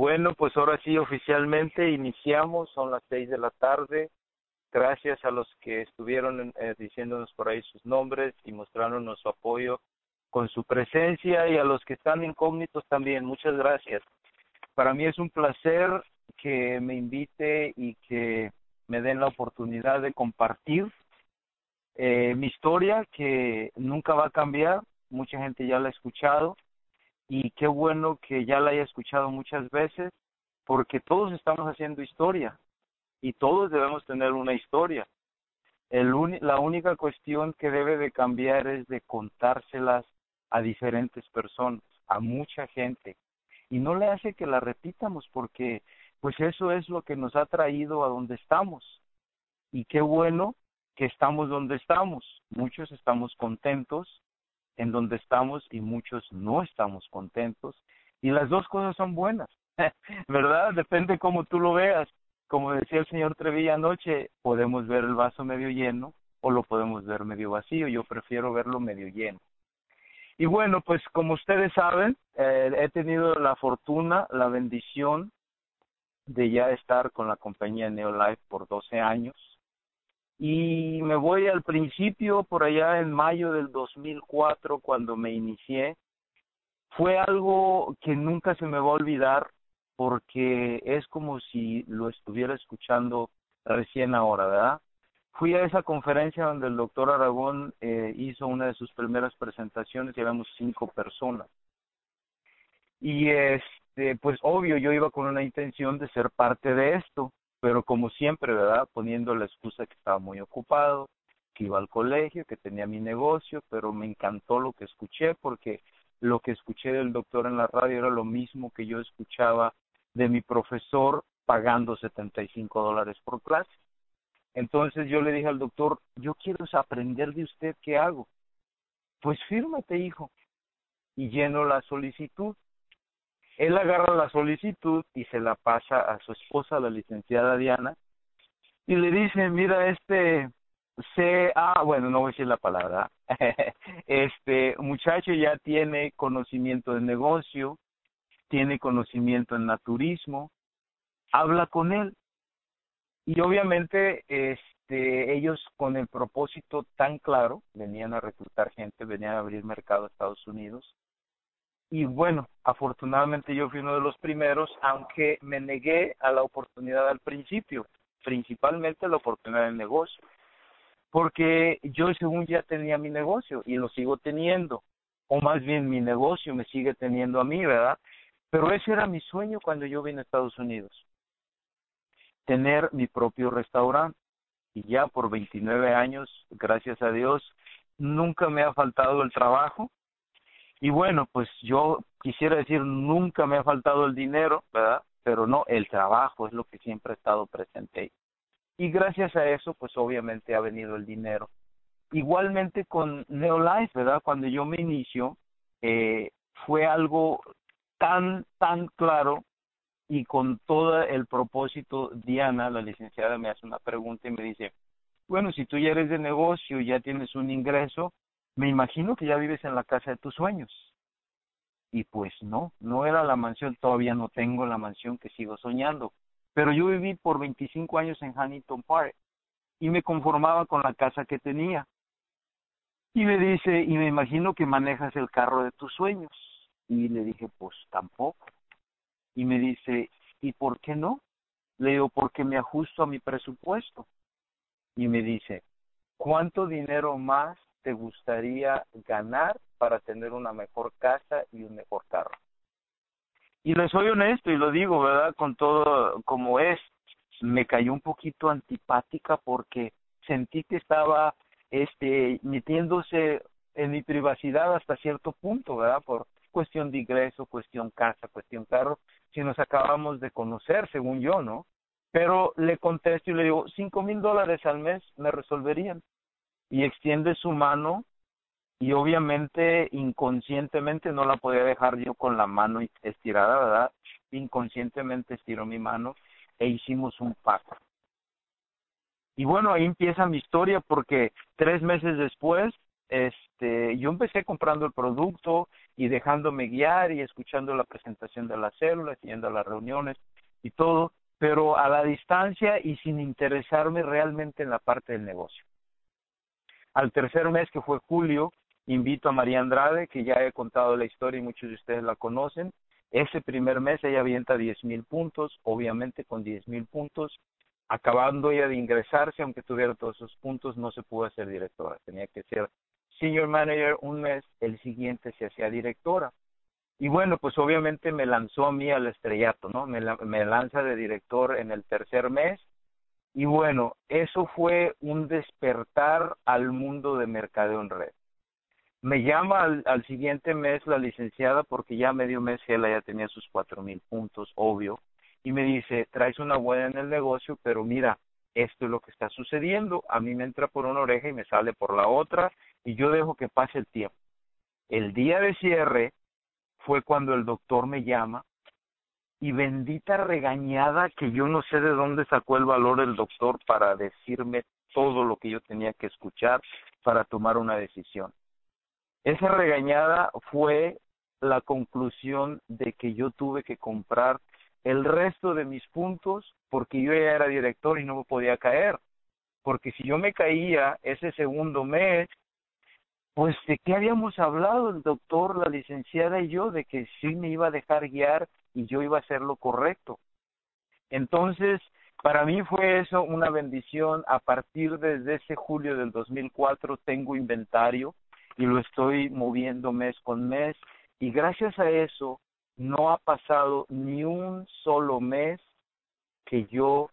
Bueno, pues ahora sí oficialmente iniciamos, son las seis de la tarde. Gracias a los que estuvieron eh, diciéndonos por ahí sus nombres y mostrándonos su apoyo con su presencia y a los que están incógnitos también. Muchas gracias. Para mí es un placer que me invite y que me den la oportunidad de compartir eh, mi historia que nunca va a cambiar. Mucha gente ya la ha escuchado y qué bueno que ya la haya escuchado muchas veces porque todos estamos haciendo historia y todos debemos tener una historia. El la única cuestión que debe de cambiar es de contárselas a diferentes personas, a mucha gente. Y no le hace que la repitamos porque pues eso es lo que nos ha traído a donde estamos. Y qué bueno que estamos donde estamos. Muchos estamos contentos en donde estamos y muchos no estamos contentos. Y las dos cosas son buenas, ¿verdad? Depende cómo tú lo veas. Como decía el señor Trevilla anoche, podemos ver el vaso medio lleno o lo podemos ver medio vacío. Yo prefiero verlo medio lleno. Y bueno, pues como ustedes saben, eh, he tenido la fortuna, la bendición de ya estar con la compañía Neolife por 12 años y me voy al principio, por allá en mayo del 2004, cuando me inicié. Fue algo que nunca se me va a olvidar porque es como si lo estuviera escuchando recién ahora, ¿verdad? Fui a esa conferencia donde el doctor Aragón eh, hizo una de sus primeras presentaciones y éramos cinco personas. Y este, pues obvio, yo iba con una intención de ser parte de esto pero como siempre, ¿verdad? Poniendo la excusa que estaba muy ocupado, que iba al colegio, que tenía mi negocio, pero me encantó lo que escuché porque lo que escuché del doctor en la radio era lo mismo que yo escuchaba de mi profesor pagando 75 dólares por clase. Entonces yo le dije al doctor, yo quiero aprender de usted qué hago. Pues fírmate, hijo. Y lleno la solicitud. Él agarra la solicitud y se la pasa a su esposa, la licenciada Diana, y le dice, mira, este, ah, bueno, no voy a decir la palabra, este muchacho ya tiene conocimiento de negocio, tiene conocimiento en naturismo, habla con él. Y obviamente, este, ellos con el propósito tan claro, venían a reclutar gente, venían a abrir mercado a Estados Unidos, y bueno, afortunadamente yo fui uno de los primeros, aunque me negué a la oportunidad al principio, principalmente la oportunidad del negocio, porque yo según ya tenía mi negocio y lo sigo teniendo, o más bien mi negocio me sigue teniendo a mí, ¿verdad? Pero ese era mi sueño cuando yo vine a Estados Unidos, tener mi propio restaurante. Y ya por 29 años, gracias a Dios, nunca me ha faltado el trabajo, y bueno, pues yo quisiera decir, nunca me ha faltado el dinero, ¿verdad? Pero no, el trabajo es lo que siempre ha estado presente. Y gracias a eso, pues obviamente ha venido el dinero. Igualmente con Neolife, ¿verdad? Cuando yo me inicio, eh, fue algo tan, tan claro y con todo el propósito, Diana, la licenciada, me hace una pregunta y me dice, bueno, si tú ya eres de negocio, ya tienes un ingreso, me imagino que ya vives en la casa de tus sueños. Y pues no, no era la mansión, todavía no tengo la mansión que sigo soñando. Pero yo viví por 25 años en Huntington Park y me conformaba con la casa que tenía. Y me dice, y me imagino que manejas el carro de tus sueños. Y le dije, pues tampoco. Y me dice, ¿y por qué no? Le digo, porque me ajusto a mi presupuesto. Y me dice, ¿cuánto dinero más te gustaría ganar para tener una mejor casa y un mejor carro. Y le soy honesto y lo digo, ¿verdad? Con todo como es, me cayó un poquito antipática porque sentí que estaba este metiéndose en mi privacidad hasta cierto punto, ¿verdad? Por cuestión de ingreso, cuestión casa, cuestión carro, si nos acabamos de conocer, según yo, ¿no? Pero le contesto y le digo, cinco mil dólares al mes me resolverían y extiende su mano y obviamente inconscientemente no la podía dejar yo con la mano estirada, ¿verdad? Inconscientemente estiró mi mano e hicimos un pacto. Y bueno, ahí empieza mi historia porque tres meses después este, yo empecé comprando el producto y dejándome guiar y escuchando la presentación de las células, yendo a las reuniones y todo, pero a la distancia y sin interesarme realmente en la parte del negocio. Al tercer mes, que fue julio, invito a María Andrade, que ya he contado la historia y muchos de ustedes la conocen. Ese primer mes ella avienta 10 mil puntos, obviamente con 10 mil puntos. Acabando ella de ingresarse, aunque tuviera todos esos puntos, no se pudo hacer directora. Tenía que ser senior manager un mes, el siguiente se hacía directora. Y bueno, pues obviamente me lanzó a mí al estrellato, ¿no? Me, me lanza de director en el tercer mes. Y bueno, eso fue un despertar al mundo de mercadeo en red. Me llama al, al siguiente mes la licenciada porque ya medio mes ella ya tenía sus cuatro mil puntos, obvio, y me dice, traes una buena en el negocio, pero mira, esto es lo que está sucediendo, a mí me entra por una oreja y me sale por la otra, y yo dejo que pase el tiempo. El día de cierre fue cuando el doctor me llama y bendita regañada que yo no sé de dónde sacó el valor el doctor para decirme todo lo que yo tenía que escuchar para tomar una decisión. Esa regañada fue la conclusión de que yo tuve que comprar el resto de mis puntos porque yo ya era director y no me podía caer. Porque si yo me caía ese segundo mes, pues de qué habíamos hablado el doctor, la licenciada y yo, de que sí me iba a dejar guiar y yo iba a hacer lo correcto. Entonces, para mí fue eso una bendición. A partir desde ese julio del 2004 tengo inventario y lo estoy moviendo mes con mes y gracias a eso no ha pasado ni un solo mes que yo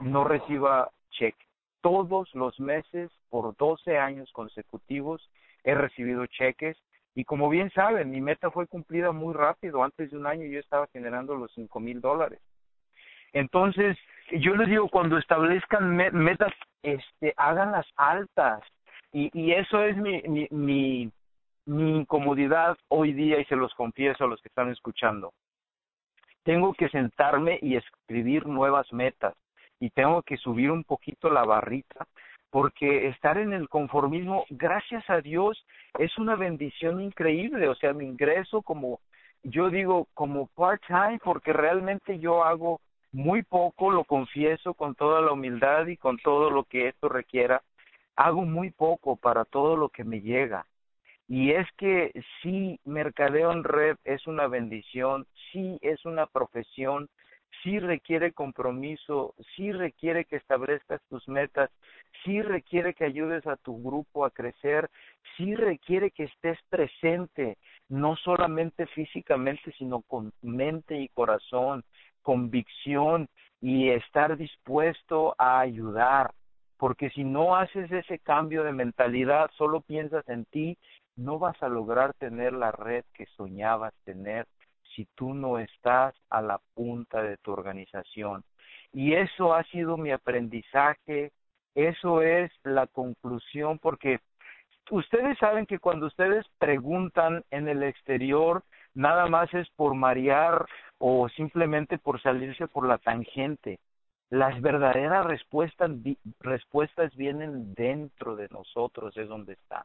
no reciba cheque. Todos los meses por 12 años consecutivos he recibido cheques y como bien saben, mi meta fue cumplida muy rápido. Antes de un año yo estaba generando los cinco mil dólares. Entonces, yo les digo, cuando establezcan metas, este, háganlas altas, y, y eso es mi, mi, mi, mi incomodidad hoy día y se los confieso a los que están escuchando. Tengo que sentarme y escribir nuevas metas y tengo que subir un poquito la barrita porque estar en el conformismo, gracias a Dios, es una bendición increíble. O sea, mi ingreso como, yo digo, como part-time, porque realmente yo hago muy poco, lo confieso con toda la humildad y con todo lo que esto requiera, hago muy poco para todo lo que me llega. Y es que sí, mercadeo en red es una bendición, sí es una profesión, sí requiere compromiso, sí requiere que establezcas tus metas, sí requiere que ayudes a tu grupo a crecer, sí requiere que estés presente, no solamente físicamente, sino con mente y corazón, convicción y estar dispuesto a ayudar. Porque si no haces ese cambio de mentalidad, solo piensas en ti, no vas a lograr tener la red que soñabas tener si tú no estás a la punta de tu organización. Y eso ha sido mi aprendizaje, eso es la conclusión, porque ustedes saben que cuando ustedes preguntan en el exterior, nada más es por marear o simplemente por salirse por la tangente las verdaderas respuestas, respuestas vienen dentro de nosotros, es donde están.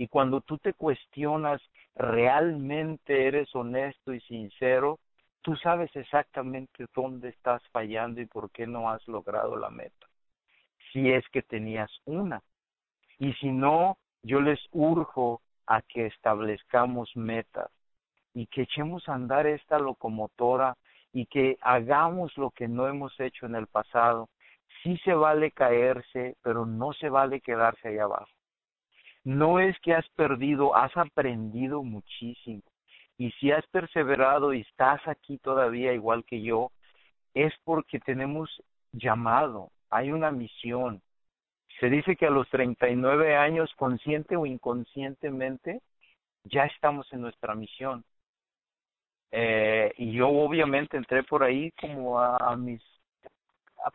Y cuando tú te cuestionas, realmente eres honesto y sincero, tú sabes exactamente dónde estás fallando y por qué no has logrado la meta. Si es que tenías una. Y si no, yo les urjo a que establezcamos metas y que echemos a andar esta locomotora y que hagamos lo que no hemos hecho en el pasado. Sí se vale caerse, pero no se vale quedarse ahí abajo. No es que has perdido, has aprendido muchísimo. Y si has perseverado y estás aquí todavía igual que yo, es porque tenemos llamado, hay una misión. Se dice que a los 39 años, consciente o inconscientemente, ya estamos en nuestra misión. Eh, y yo obviamente entré por ahí como a, mis,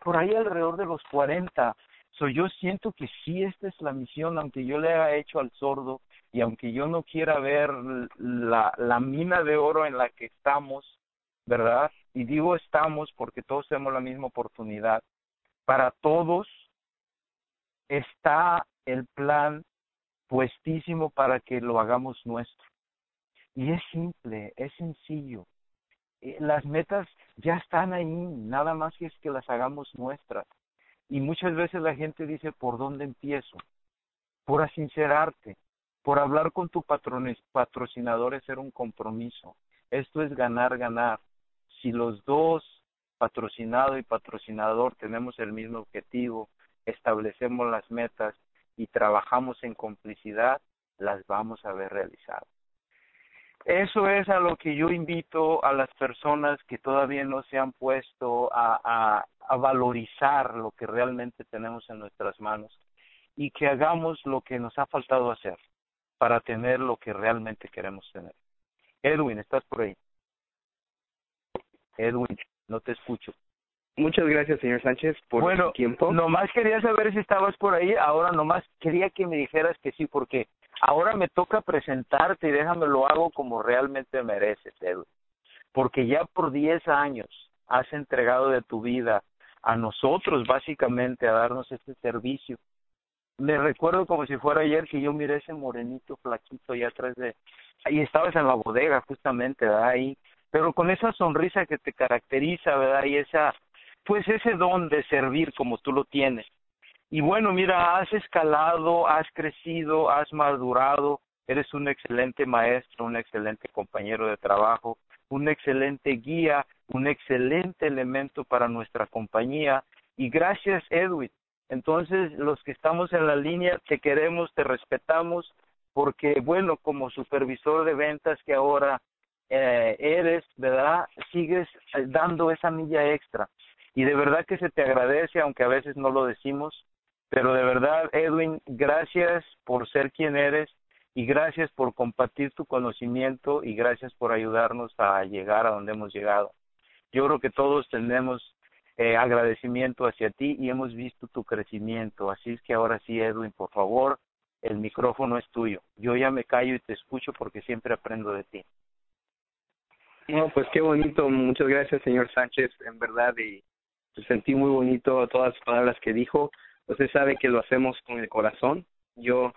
por ahí alrededor de los 40. So, yo siento que sí, esta es la misión, aunque yo le haya hecho al sordo y aunque yo no quiera ver la, la mina de oro en la que estamos, ¿verdad? Y digo estamos porque todos tenemos la misma oportunidad. Para todos está el plan puestísimo para que lo hagamos nuestro. Y es simple, es sencillo. Eh, las metas ya están ahí, nada más que es que las hagamos nuestras. Y muchas veces la gente dice, ¿por dónde empiezo? Por asincerarte, por hablar con tu patrocinador es ser un compromiso. Esto es ganar, ganar. Si los dos, patrocinado y patrocinador, tenemos el mismo objetivo, establecemos las metas y trabajamos en complicidad, las vamos a ver realizadas. Eso es a lo que yo invito a las personas que todavía no se han puesto a, a, valorizar lo que realmente tenemos en nuestras manos y que hagamos lo que nos ha faltado hacer para tener lo que realmente queremos tener. Edwin, ¿estás por ahí? Edwin, no te escucho. Muchas gracias, señor Sánchez, por bueno, su tiempo. Nomás quería saber si estabas por ahí. Ahora nomás quería que me dijeras que sí, porque ahora me toca presentarte y déjame lo hago como realmente mereces, Edwin. Porque ya por 10 años has entregado de tu vida a nosotros, básicamente, a darnos este servicio. Me recuerdo como si fuera ayer que yo miré ese morenito flaquito allá atrás de... Ahí estabas en la bodega, justamente, ¿verdad? Ahí pero con esa sonrisa que te caracteriza, ¿verdad? Y esa pues ese don de servir como tú lo tienes. Y bueno, mira, has escalado, has crecido, has madurado, eres un excelente maestro, un excelente compañero de trabajo, un excelente guía, un excelente elemento para nuestra compañía. Y gracias, Edwin. Entonces, los que estamos en la línea, te queremos, te respetamos, porque bueno, como supervisor de ventas que ahora eh, eres, ¿verdad? Sigues dando esa milla extra y de verdad que se te agradece, aunque a veces no lo decimos, pero de verdad, Edwin, gracias por ser quien eres y gracias por compartir tu conocimiento y gracias por ayudarnos a llegar a donde hemos llegado. Yo creo que todos tenemos eh, agradecimiento hacia ti y hemos visto tu crecimiento. Así es que ahora sí, Edwin, por favor, el micrófono es tuyo. Yo ya me callo y te escucho porque siempre aprendo de ti. No, pues qué bonito. Muchas gracias, señor Sánchez, en verdad. Y sentí muy bonito todas las palabras que dijo. Usted sabe que lo hacemos con el corazón. Yo,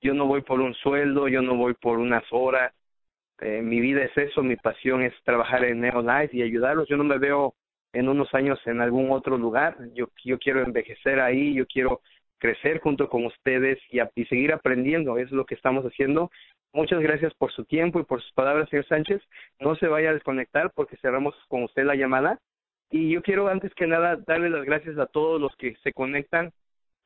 yo no voy por un sueldo, yo no voy por unas horas. Eh, mi vida es eso, mi pasión es trabajar en Neolife y ayudarlos. Yo no me veo en unos años en algún otro lugar. Yo, yo quiero envejecer ahí, yo quiero crecer junto con ustedes y, seguir aprendiendo. Es lo que estamos haciendo. Muchas gracias por su tiempo y por sus palabras, señor Sánchez. No se vaya a desconectar porque cerramos con usted la llamada y yo quiero antes que nada darle las gracias a todos los que se conectan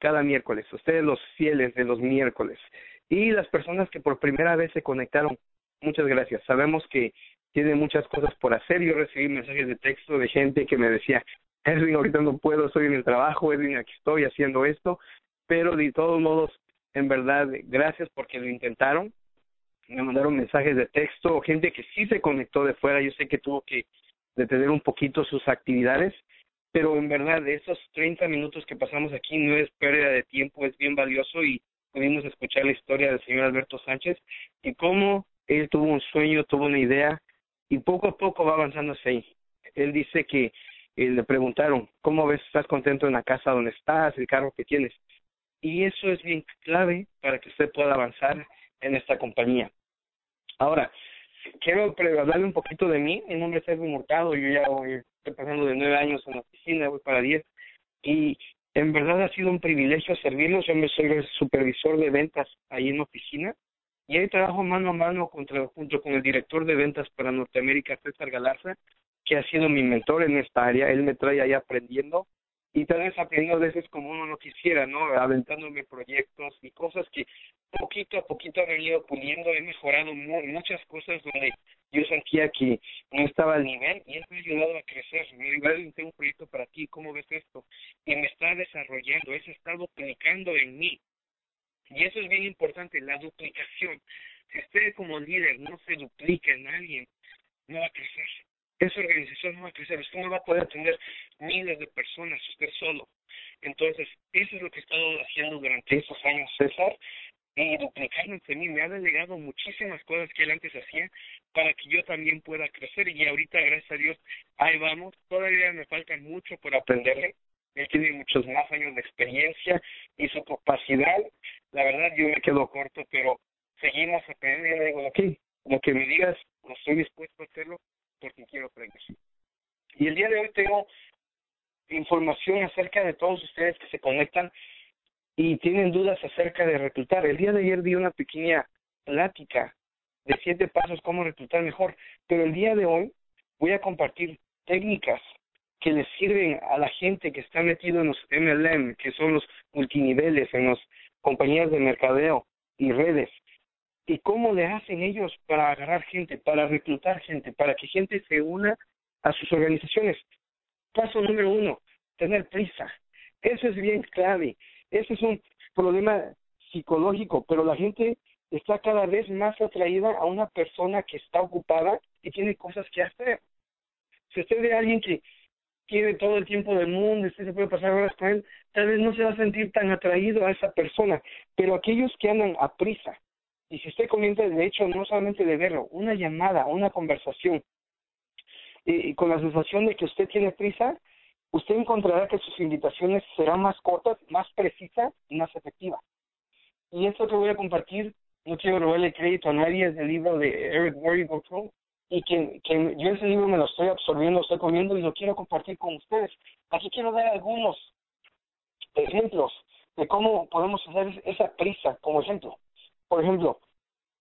cada miércoles, ustedes los fieles de los miércoles y las personas que por primera vez se conectaron. Muchas gracias. Sabemos que tiene muchas cosas por hacer. Yo recibí mensajes de texto de gente que me decía, Edwin, ahorita no puedo, estoy en el trabajo, Edwin, aquí estoy haciendo esto, pero de todos modos, en verdad, gracias porque lo intentaron. Me mandaron mensajes de texto, gente que sí se conectó de fuera, yo sé que tuvo que detener un poquito sus actividades, pero en verdad esos 30 minutos que pasamos aquí no es pérdida de tiempo, es bien valioso y pudimos escuchar la historia del señor Alberto Sánchez y cómo él tuvo un sueño, tuvo una idea y poco a poco va avanzando hacia ahí. Él dice que eh, le preguntaron, ¿cómo ves? ¿Estás contento en la casa donde estás, el carro que tienes? Y eso es bien clave para que usted pueda avanzar en esta compañía. Ahora, quiero hablarle un poquito de mí. Mi nombre es Edwin Murtado. Yo ya voy, estoy pasando de nueve años en la oficina, voy para diez. Y en verdad ha sido un privilegio servirlos. Yo me soy el supervisor de ventas ahí en la oficina. Y ahí trabajo mano a mano contra, junto con el director de ventas para Norteamérica, César Galarza, que ha sido mi mentor en esta área. Él me trae ahí aprendiendo y tal vez aprendiendo a veces como uno no quisiera, ¿no? Aventándome proyectos y cosas que poquito a poquito he venido puliendo, he mejorado muchas cosas donde yo sentía que no estaba al nivel y eso me ha ayudado a crecer. Me igual tengo un proyecto para ti, ¿cómo ves esto? Y me está desarrollando, eso está duplicando en mí. Y eso es bien importante, la duplicación. Si usted como líder no se duplica en alguien, no va a crecer esa organización va a crecer, usted no va a poder atender miles de personas usted solo. Entonces, eso es lo que he estado haciendo durante estos años, César, y duplicando entre mí. Me ha delegado muchísimas cosas que él antes hacía para que yo también pueda crecer. Y ahorita, gracias a Dios, ahí vamos. Todavía me falta mucho por aprenderle. Él tiene muchos más años de experiencia y su capacidad la verdad yo me quedo corto, pero seguimos aprendiendo. Digo, ok, lo que me digas, no estoy dispuesto a hacerlo porque quiero aprender. Y el día de hoy tengo información acerca de todos ustedes que se conectan y tienen dudas acerca de reclutar. El día de ayer di una pequeña plática de siete pasos cómo reclutar mejor, pero el día de hoy voy a compartir técnicas que les sirven a la gente que está metido en los MLM, que son los multiniveles, en las compañías de mercadeo y redes. Y cómo le hacen ellos para agarrar gente, para reclutar gente, para que gente se una a sus organizaciones. Paso número uno, tener prisa. Eso es bien clave. Ese es un problema psicológico, pero la gente está cada vez más atraída a una persona que está ocupada y tiene cosas que hacer. Si usted ve a alguien que tiene todo el tiempo del mundo usted se puede pasar horas con él, tal vez no se va a sentir tan atraído a esa persona, pero aquellos que andan a prisa, y si usted comienza, de hecho, no solamente de verlo, una llamada, una conversación, y, con la sensación de que usted tiene prisa, usted encontrará que sus invitaciones serán más cortas, más precisas y más efectivas. Y esto que voy a compartir, no quiero robarle crédito a nadie, es el libro de Eric Worre y que, yo ese libro me lo estoy absorbiendo, lo estoy comiendo y lo quiero compartir con ustedes. Aquí quiero dar algunos ejemplos de cómo podemos hacer esa prisa como ejemplo. Por ejemplo,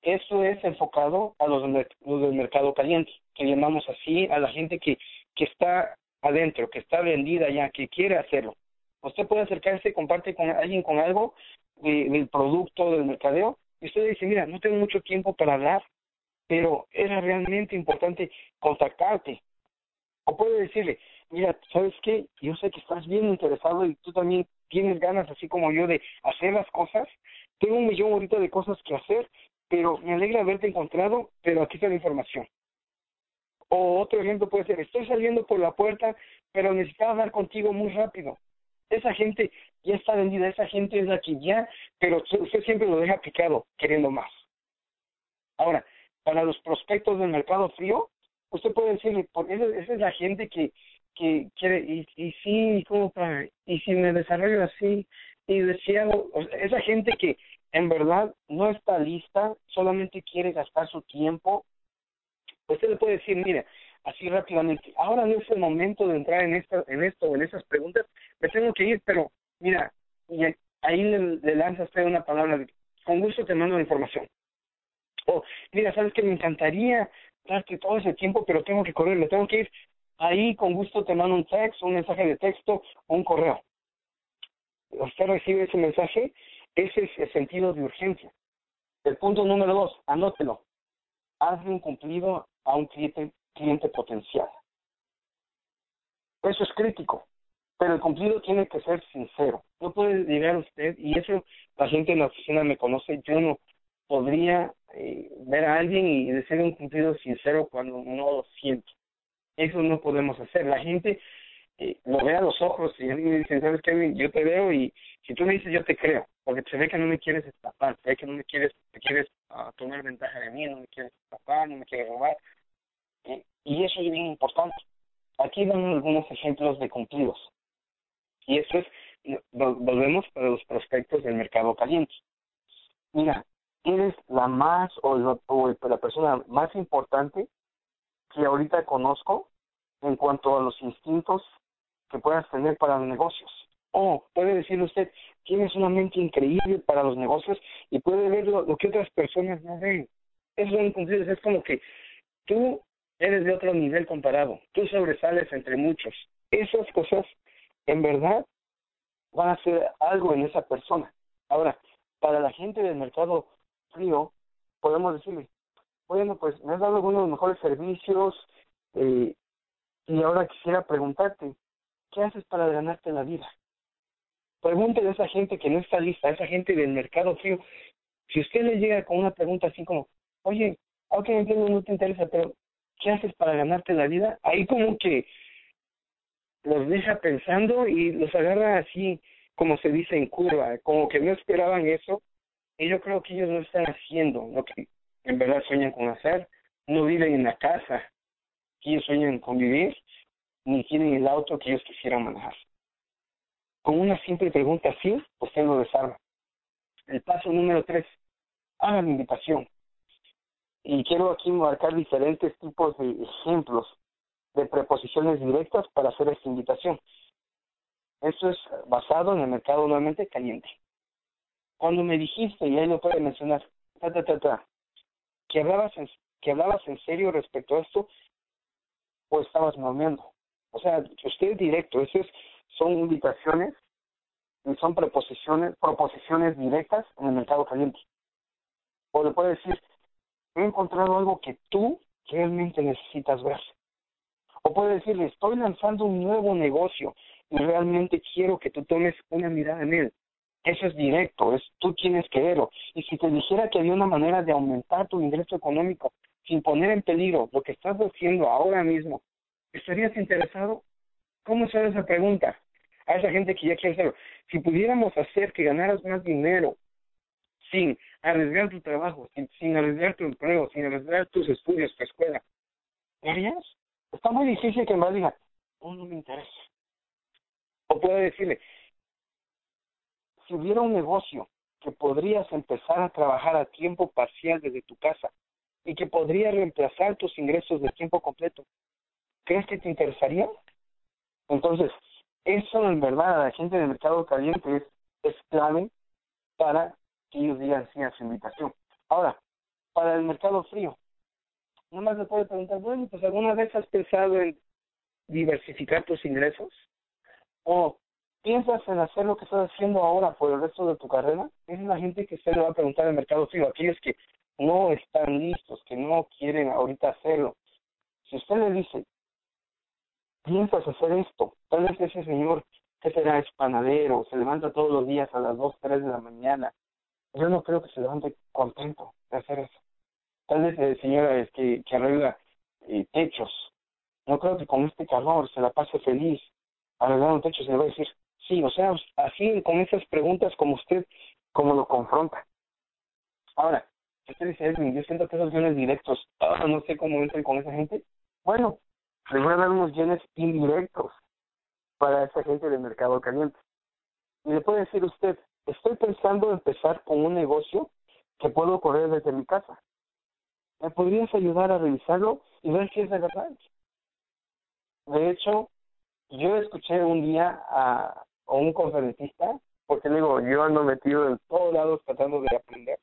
esto es enfocado a los, del mercado caliente, que llamamos así a la gente que, que está adentro, que está vendida ya, que quiere hacerlo. Usted puede acercarse comparte con alguien con algo del producto, del mercadeo, y usted dice, mira, no tengo mucho tiempo para hablar, pero era realmente importante contactarte. O puede decirle, mira, ¿sabes qué? Yo sé que estás bien interesado y tú también tienes ganas, así como yo, de hacer las cosas. Tengo un millón ahorita de cosas que hacer, pero me alegra haberte encontrado, pero aquí está la información. O otro ejemplo puede ser, estoy saliendo por la puerta, pero necesitaba hablar contigo muy rápido. Esa gente ya está vendida, esa gente es la que ya, pero usted siempre lo deja picado, queriendo más. Ahora, para los prospectos del mercado frío, usted puede decirle, porque esa, es la gente que, que quiere, y, y sí, como para, y si me desarrollo así, y decía, esa gente que en verdad no está lista, solamente quiere gastar su tiempo, usted le puede decir, mire, así rápidamente, ahora no es el momento de entrar en esto, en esto, en esas preguntas, me tengo que ir, pero mira, y ahí le, le lanza usted una palabra, con gusto te mando la información. O, mira, sabes que me encantaría darte todo ese tiempo, pero tengo que correr, le tengo que ir. Ahí con gusto te mando un texto, un mensaje de texto o un correo. Usted recibe ese mensaje, ese es el sentido de urgencia. El punto número dos, anótelo. Hazle un cumplido a un cliente, cliente potencial. Eso es crítico, pero el cumplido tiene que ser sincero. No puede llegar usted, y eso la gente en la oficina me conoce, yo no podría eh, ver a alguien y decir un cumplido sincero cuando no lo siento. Eso no podemos hacer. La gente eh, lo ve a los ojos y a mí me dicen, ¿sabes qué? Yo te veo y si tú me dices, yo te creo, porque se ve que no me quieres escapar, se ve que no me quieres, te quieres uh, tomar ventaja de mí, no me quieres escapar, no me quieres robar. y eso es bien importante. Aquí dan algunos ejemplos de cumplidos. Y eso es, volvemos para los prospectos del mercado caliente. Mira, eres la más o, la persona más importante que ahorita conozco en cuanto a los instintos que puedas tener para los negocios. O puede decirle usted, tienes una mente increíble para los negocios y puede ver lo, que otras personas no ven. Es es como que tú eres de otro nivel comparado, tú sobresales entre muchos. Esas cosas en verdad van a hacer algo en esa persona. Ahora, para la gente del mercado frío, podemos decirle, bueno, pues me has dado algunos de los mejores servicios eh, y ahora quisiera preguntarte, ¿qué haces para ganarte la vida? Pregúntele a esa gente que no está lista, a esa gente del mercado frío, si usted le llega con una pregunta así como, oye, no entiendo, no te interesa, pero ¿qué haces para ganarte la vida? Ahí como que los deja pensando y los agarra así, como se dice en curva, como que no esperaban eso y yo creo que ellos no están haciendo lo que en verdad sueñan con hacer. No viven en la casa que ellos sueñan con vivir, ni tienen el auto que ellos quisieran manejar. Con una simple pregunta así, usted lo desarma. el paso número tres, hagan invitación. Y quiero aquí marcar diferentes tipos de ejemplos de preposiciones directas para hacer esta invitación. Esto es basado en el mercado nuevamente caliente. Cuando me dijiste, y ahí lo puede mencionar, ta, ta, ta, ta, que hablabas en, que hablabas en serio respecto a esto, o estabas bromeando. O sea, usted es directo, esas son invitaciones son preposiciones, proposiciones directas en el mercado caliente. O le puede decir, he encontrado algo que tú realmente necesitas ver. O puede decirle, estoy lanzando un nuevo negocio y realmente quiero que tú tomes una mirada en él. Eso es directo, es tú tienes que verlo. Y si te dijera que había una manera de aumentar tu ingreso económico sin poner en peligro lo que estás haciendo ahora mismo, ¿estarías interesado? ¿Cómo se esa pregunta? A esa gente que ya quiere hacerlo. Si pudiéramos hacer que ganaras más dinero sin arriesgar tu trabajo, sin, arriesgar tu empleo, sin arriesgar tus estudios, tu escuela, ¿lo harías? Está muy difícil que me diga, oh, no me interesa. O puede decirle, si hubiera un negocio que podrías empezar a trabajar a tiempo parcial desde tu casa y que podría reemplazar tus ingresos de tiempo completo, ¿crees que te interesaría? Entonces, eso en verdad a la gente del mercado caliente es, clave para que ellos digan sí a su invitación. Ahora, para el mercado frío, más le puede preguntar, bueno, pues alguna vez has pensado en diversificar tus ingresos? ¿O piensas en hacer lo que estás haciendo ahora por el resto de tu carrera? Es la gente que se le va a preguntar en el mercado frío, aquellos que no están listos, que no quieren ahorita hacerlo. Si usted le dice, piensas hacer esto, tal vez ese señor que será es panadero, se levanta todos los días a las 2, 3 de la mañana. Yo no creo que se levante contento de hacer eso. Tal vez eh, señora es que, arregla eh, techos. No creo que con este calor se la pase feliz arreglando techos. Se le va a decir, sí, o sea, así con esas preguntas como usted, como lo confronta. Ahora, usted dice, yo siento que esos guiones directos, ah, no sé cómo entran con esa gente. Bueno, le voy a dar unos guiones indirectos para esa gente del mercado caliente. Y le puede decir usted, estoy pensando empezar con un negocio que puedo correr desde mi casa. ¿Me podrías ayudar a revisarlo y ver si es de? De hecho, yo escuché un día a, un conferencista, porque digo, yo ando metido en todos lados tratando de aprender,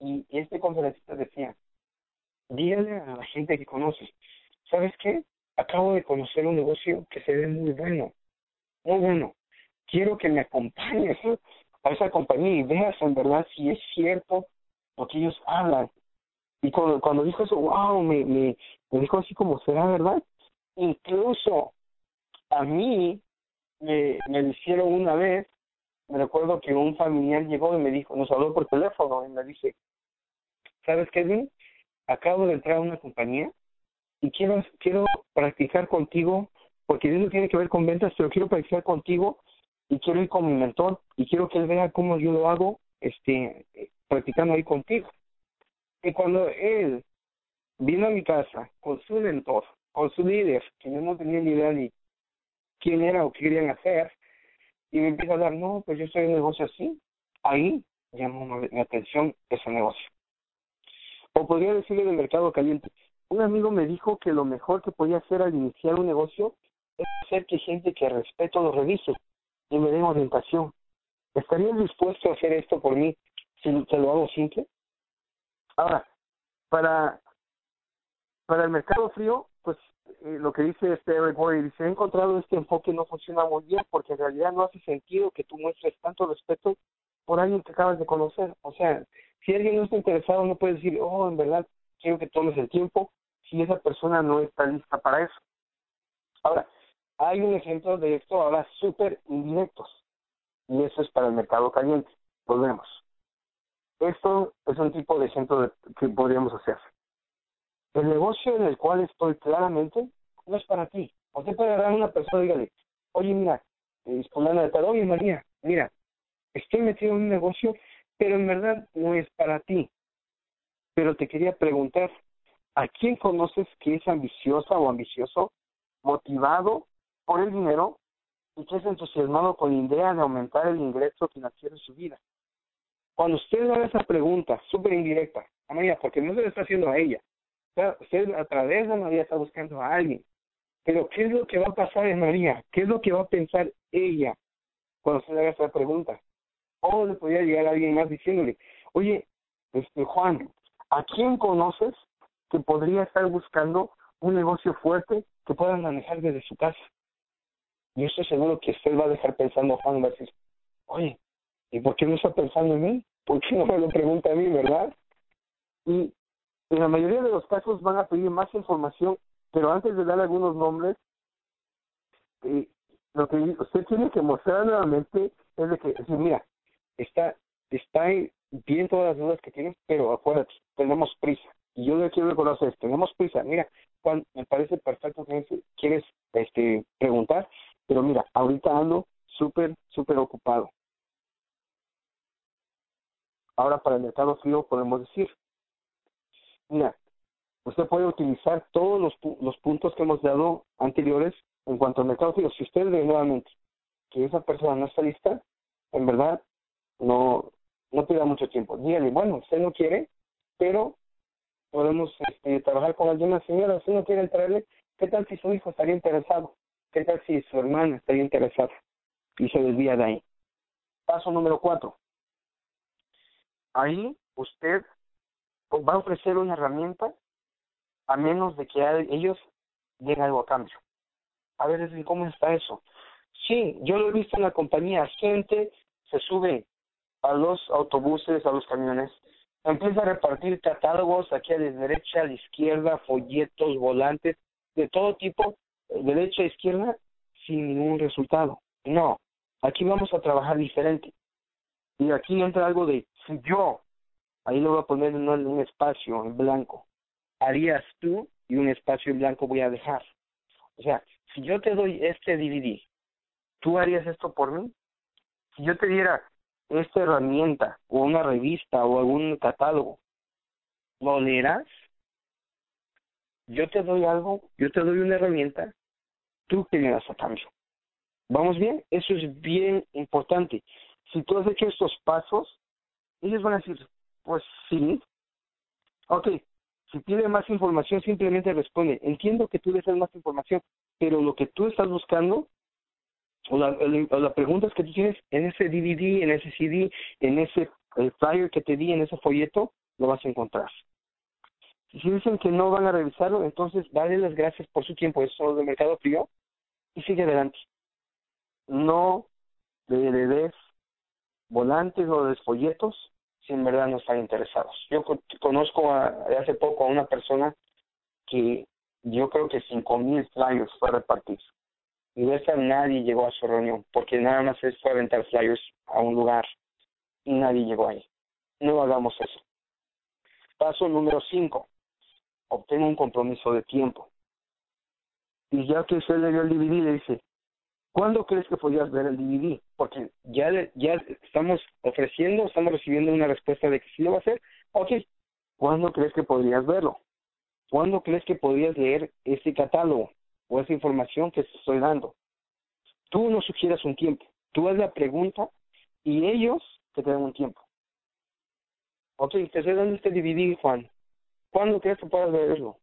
y este conferencista decía, dígale a la gente que conoce, ¿sabes qué? Acabo de conocer un negocio que se ve muy bueno, muy bueno. Quiero que me acompañes a esa compañía y veas en verdad si es cierto lo que ellos hablan. Y cuando, cuando dijo eso, wow, me, me, me dijo así como, ¿será verdad? Incluso a mí me, me lo hicieron una vez, me recuerdo que un familiar llegó y me dijo, nos habló por teléfono y me dice, ¿sabes bien? Acabo de entrar a una compañía y quiero, quiero practicar contigo, porque eso tiene que ver con ventas, pero quiero practicar contigo y quiero ir con mi mentor y quiero que él vea cómo yo lo hago este practicando ahí contigo. Y cuando él vino a mi casa con su mentor, con su líder, que yo no tenía ni idea ni quién era o qué querían hacer, y me empieza a dar, no, pues yo en un negocio así, ahí llamó mi atención ese negocio. O podría decirle del mercado caliente. Un amigo me dijo que lo mejor que podía hacer al iniciar un negocio es hacer que gente que respeto lo revise y me dé orientación. ¿Estarías dispuesto a hacer esto por mí si te lo hago simple? Ahora, para, para el mercado frío, pues lo que dice este Eric Boy, dice, he encontrado este enfoque no funciona muy bien porque en realidad no hace sentido que tú muestres tanto respeto por alguien que acabas de conocer. O sea, si alguien no está interesado, no puedes decir, oh, en verdad, quiero que tomes el tiempo si esa persona no está lista para eso. Ahora, hay un ejemplo de esto ahora súper indirectos y eso es para el mercado caliente. Volvemos. Esto es un tipo de ejemplo que podríamos hacer. El negocio en el cual estoy claramente no es para ti. Usted puede agarrar a una persona y dígale, oye, mira, disponerle de tal, oye, María, mira, estoy metido en un negocio, pero en verdad no es para ti. Pero te quería preguntar, ¿a quién conoces que es ambiciosa o ambicioso, motivado por el dinero y que es entusiasmado con la idea de aumentar el ingreso financiero en su vida? Cuando usted le haga esa pregunta súper indirecta a María, porque no se le está haciendo a ella, usted a través de María está buscando a alguien. Pero ¿qué es lo que va a pasar en María? ¿Qué es lo que va a pensar ella cuando se le haga esa pregunta? O le podría llegar a alguien más diciéndole, oye, este Juan, ¿a quién conoces que podría estar buscando un negocio fuerte que pueda manejar desde su casa? Y estoy seguro que usted va a dejar pensando Juan, va a decir, oye, ¿y por qué no está pensando en mí? ¿Por qué no me lo pregunta a mí, verdad? Y en la mayoría de los casos van a pedir más información, pero antes de dar algunos nombres, eh, lo que usted tiene que mostrar nuevamente es de que, mira, está, está bien todas las dudas que tienes, pero acuérdate, tenemos prisa. Y yo le quiero reconocer, tenemos prisa. Mira, Juan, me parece perfecto que quieres este, preguntar, pero mira, ahorita ando súper, súper ocupado. Ahora para el mercado frío podemos decir, mira, usted puede utilizar todos los, los puntos que hemos dado anteriores en cuanto al mercado. Si usted ve nuevamente que esa persona no está lista, en verdad, no, no pierda mucho tiempo. Dígale, bueno, usted no quiere, pero podemos este, trabajar con alguna señora, usted no quiere entrarle, ¿qué tal si su hijo estaría interesado? ¿Qué tal si su hermana estaría interesada? Y se desvía de ahí. Paso número cuatro. Ahí usted va a ofrecer una herramienta a menos de que ellos den algo a cambio. A ver, ¿cómo está eso? Sí, yo lo he visto en la compañía. Gente se sube a los autobuses, a los camiones, empieza a repartir catálogos aquí a la derecha, a la izquierda, folletos, volantes, de todo tipo, derecha, izquierda, sin ningún resultado. No, aquí vamos a trabajar diferente. Y aquí entra algo de, si yo Ahí lo voy a poner en un, espacio en blanco. Harías tú y un espacio en blanco voy a dejar. O sea, si yo te doy este DVD, ¿tú harías esto por mí? Si yo te diera esta herramienta o una revista o algún catálogo, ¿lo leerás? Yo te doy algo, yo te doy una herramienta, tú qué me das a cambio. ¿Vamos bien? Eso es bien importante. Si tú has hecho estos pasos, ellos van a decir, pues sí. Ok, si pide más información, simplemente responde, entiendo que tú deseas más información, pero lo que tú estás buscando, o, la, las preguntas que tú tienes en ese DVD, en ese CD, en ese flyer que te di, en ese folleto, lo vas a encontrar. Si dicen que no van a revisarlo, entonces dale las gracias por su tiempo, eso es de Mercado Frío, y sigue adelante. No le des volantes o des folletos si en verdad no están interesados. Yo conozco hace poco a una persona que yo creo que cinco mil flyers fue a repartir. Y de esa nadie llegó a su reunión, porque nada más es fue a aventar flyers a un lugar y nadie llegó ahí. No hagamos eso. Paso número cinco. Obtenga un compromiso de tiempo. Y ya que usted le dio el DVD, le dice, ¿Cuándo crees que podrías ver el DVD? Porque ya, ya estamos ofreciendo, estamos recibiendo una respuesta de que sí lo va a hacer. Ok, ¿cuándo crees que podrías verlo? ¿Cuándo crees que podrías leer ese catálogo o esa información que te estoy dando? Tú no sugieras un tiempo, tú haz la pregunta y ellos te dan un tiempo. Ok, te estoy dando este DVD, Juan. ¿Cuándo crees que puedas verlo?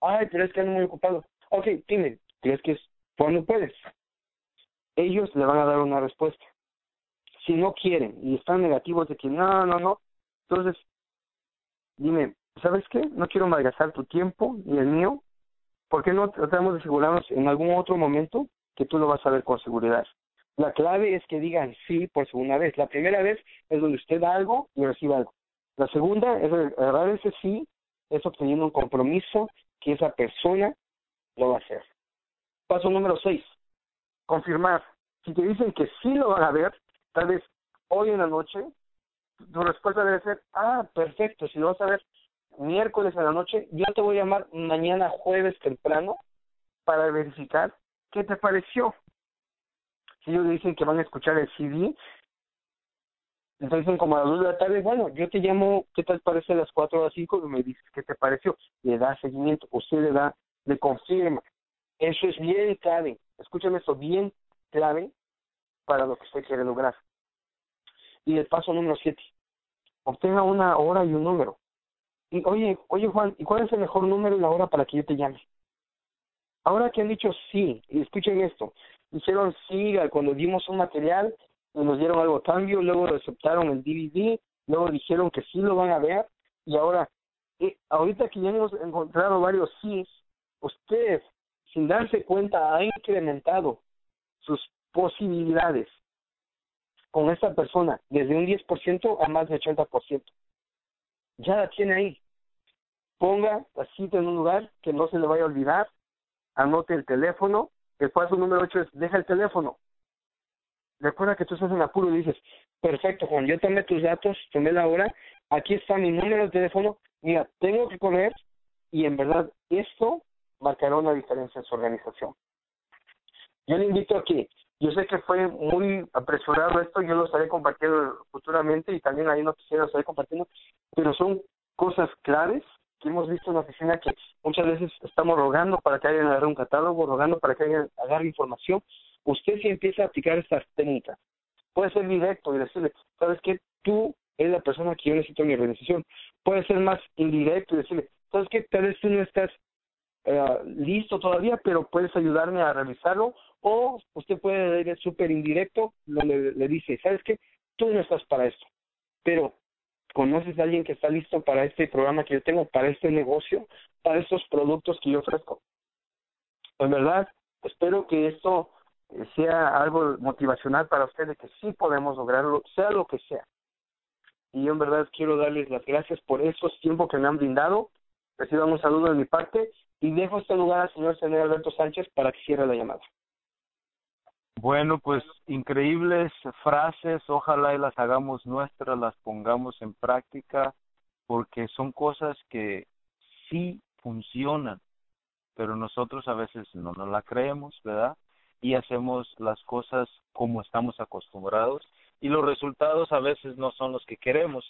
Ay, pero es que ando muy ocupado. Ok, dime, ¿crees que es cuando puedes? ellos le van a dar una respuesta. Si no quieren y están negativos de que no, no, no, entonces dime, ¿sabes qué? No quiero malgastar tu tiempo ni el mío. ¿Por qué no tratamos de asegurarnos en algún otro momento que tú lo vas a ver con seguridad? La clave es que digan sí por segunda vez. La primera vez es donde usted da algo y recibe algo. La segunda es agarrar ese sí, es obteniendo un compromiso que esa persona lo va a hacer. Paso número seis confirmar. Si te dicen que sí lo van a ver, tal vez hoy en la noche, tu respuesta debe ser, ah, perfecto, si lo vas a ver miércoles en la noche, yo te voy a llamar mañana jueves temprano para verificar qué te pareció. Si ellos dicen que van a escuchar el CD, entonces como a las 2 de la tarde, bueno, yo te llamo, ¿qué tal parece a las 4 o las 5? Y me dices qué te pareció. Le da seguimiento, usted le da, le confirma. Eso es bien clave. Escúchame esto, bien clave para lo que usted quiere lograr. Y el paso número siete, obtenga una hora y un número. Y oye, oye Juan, ¿y cuál es el mejor número y la hora para que yo te llame? Ahora que han dicho sí, y escuchen esto, dijeron sí cuando dimos un material nos dieron algo cambio, luego aceptaron el DVD, luego dijeron que sí lo van a ver, y ahora, eh, ahorita que ya hemos encontrado varios sí, usted, sin darse cuenta, ha incrementado sus posibilidades con esta persona desde un 10% a más de 80%. Ya la tiene ahí. Ponga la cita en un lugar que no se le vaya a olvidar, anote el teléfono, el paso número 8 es deja el teléfono. Recuerda que tú estás en apuro y dices, perfecto Juan, yo tomé tus datos, tomé la hora, aquí está mi número de teléfono, mira, tengo que correr y en verdad esto marcará una diferencia en su organización. Yo le invito a que, yo sé que fue muy apresurado esto, yo lo estaré compartiendo futuramente y también ahí no quisiera estaré compartiendo, pero son cosas claves que hemos visto en la oficina que muchas veces estamos rogando para que alguien agarre un catálogo, rogando para que alguien agarre información. Usted si empieza a aplicar estas técnicas, puede ser directo y decirle, ¿sabes qué? Tú eres la persona que yo necesito en mi organización. Puede ser más indirecto y decirle, ¿sabes qué? Tal vez tú no estás eh, listo todavía, pero puedes ayudarme a revisarlo. O usted puede ir súper indirecto, donde le dice, ¿sabes qué? Tú no estás para esto, pero conoces a alguien que está listo para este programa que yo tengo, para este negocio, para estos productos que yo ofrezco. En verdad, espero que esto sea algo motivacional para ustedes, que sí podemos lograrlo, sea lo que sea. Y yo en verdad quiero darles las gracias por estos tiempos que me han brindado. Reciban un saludo de mi parte y dejo este lugar al señor Señor Alberto Sánchez para que cierre la llamada. Bueno, pues increíbles frases, ojalá y las hagamos nuestras, las pongamos en práctica, porque son cosas que sí funcionan, pero nosotros a veces no nos la creemos, ¿verdad? Y hacemos las cosas como estamos acostumbrados y los resultados a veces no son los que queremos.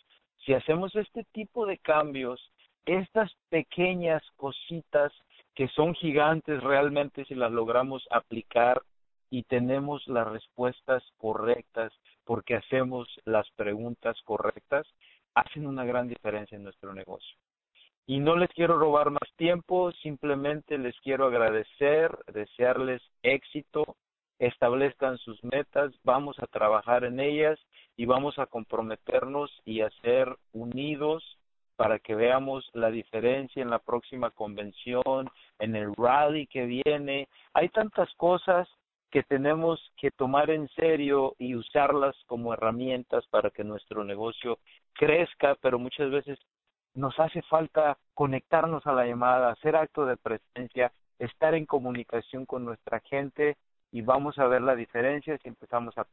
Si hacemos este tipo de cambios, estas pequeñas cositas que son gigantes realmente si las logramos aplicar y tenemos las respuestas correctas porque hacemos las preguntas correctas, hacen una gran diferencia en nuestro negocio. Y no les quiero robar más tiempo, simplemente les quiero agradecer, desearles éxito, establezcan sus metas, vamos a trabajar en ellas y vamos a comprometernos y a ser unidos para que veamos la diferencia en la próxima convención, en el rally que viene. Hay tantas cosas que tenemos que tomar en serio y usarlas como herramientas para que nuestro negocio crezca, pero muchas veces nos hace falta conectarnos a la llamada, hacer acto de presencia, estar en comunicación con nuestra gente y vamos a ver la diferencia si empezamos a,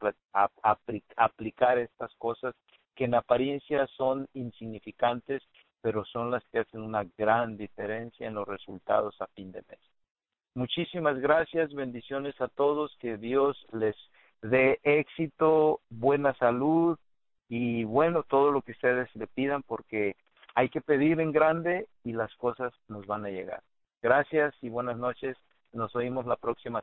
aplicar estas cosas que en apariencia son insignificantes, pero son las que hacen una gran diferencia en los resultados a fin de mes. Muchísimas gracias, bendiciones a todos, que Dios les dé éxito, buena salud y bueno, todo lo que ustedes le pidan porque hay que pedir en grande y las cosas nos van a llegar. Gracias y buenas noches. Nos oímos la próxima